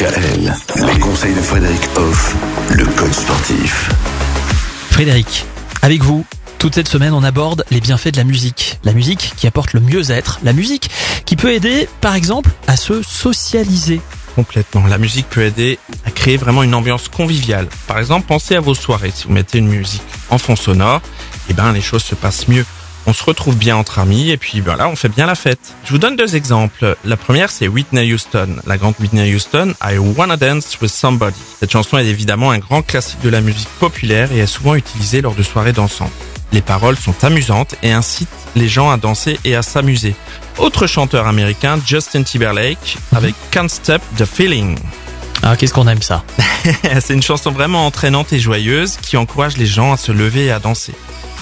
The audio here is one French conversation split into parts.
DKL, les conseils de Frédéric Hoff, le coach sportif. Frédéric, avec vous, toute cette semaine, on aborde les bienfaits de la musique. La musique qui apporte le mieux-être. La musique qui peut aider, par exemple, à se socialiser. Complètement. La musique peut aider à créer vraiment une ambiance conviviale. Par exemple, pensez à vos soirées. Si vous mettez une musique en fond sonore, eh ben, les choses se passent mieux. On se retrouve bien entre amis et puis voilà, on fait bien la fête. Je vous donne deux exemples. La première, c'est Whitney Houston. La grande Whitney Houston, I Wanna Dance with Somebody. Cette chanson est évidemment un grand classique de la musique populaire et est souvent utilisée lors de soirées dansant. Les paroles sont amusantes et incitent les gens à danser et à s'amuser. Autre chanteur américain, Justin Timberlake, avec Can't Stop the Feeling. Ah, qu'est-ce qu'on aime ça? C'est une chanson vraiment entraînante et joyeuse qui encourage les gens à se lever et à danser.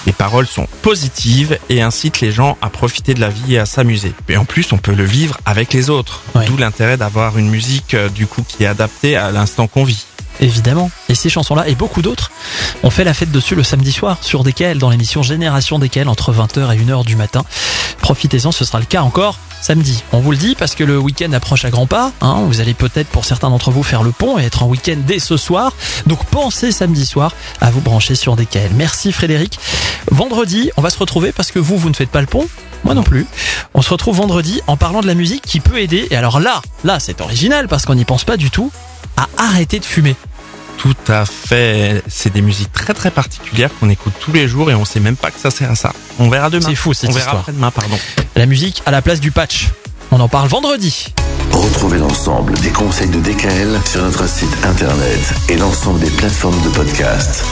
Les paroles sont positives et incitent les gens à profiter de la vie et à s'amuser. Et en plus, on peut le vivre avec les autres. Ouais. D'où l'intérêt d'avoir une musique euh, du coup qui est adaptée à l'instant qu'on vit. Évidemment. Et ces chansons-là et beaucoup d'autres, on fait la fête dessus le samedi soir sur DKL dans l'émission Génération DKL entre 20h et 1h du matin. Profitez-en, ce sera le cas encore samedi. On vous le dit parce que le week-end approche à grands pas. Hein, vous allez peut-être pour certains d'entre vous faire le pont et être en week-end dès ce soir. Donc pensez samedi soir à vous brancher sur DKL. Merci Frédéric. Vendredi, on va se retrouver parce que vous, vous ne faites pas le pont. Moi non plus. On se retrouve vendredi en parlant de la musique qui peut aider. Et alors là, là c'est original parce qu'on n'y pense pas du tout à arrêter de fumer. Tout à fait. C'est des musiques très très particulières qu'on écoute tous les jours et on sait même pas que ça sert à ça. On verra demain. C'est fou cette On verra histoire. après-demain, pardon. La musique à la place du patch. On en parle vendredi. Retrouvez l'ensemble des conseils de DKL sur notre site internet et l'ensemble des plateformes de podcast.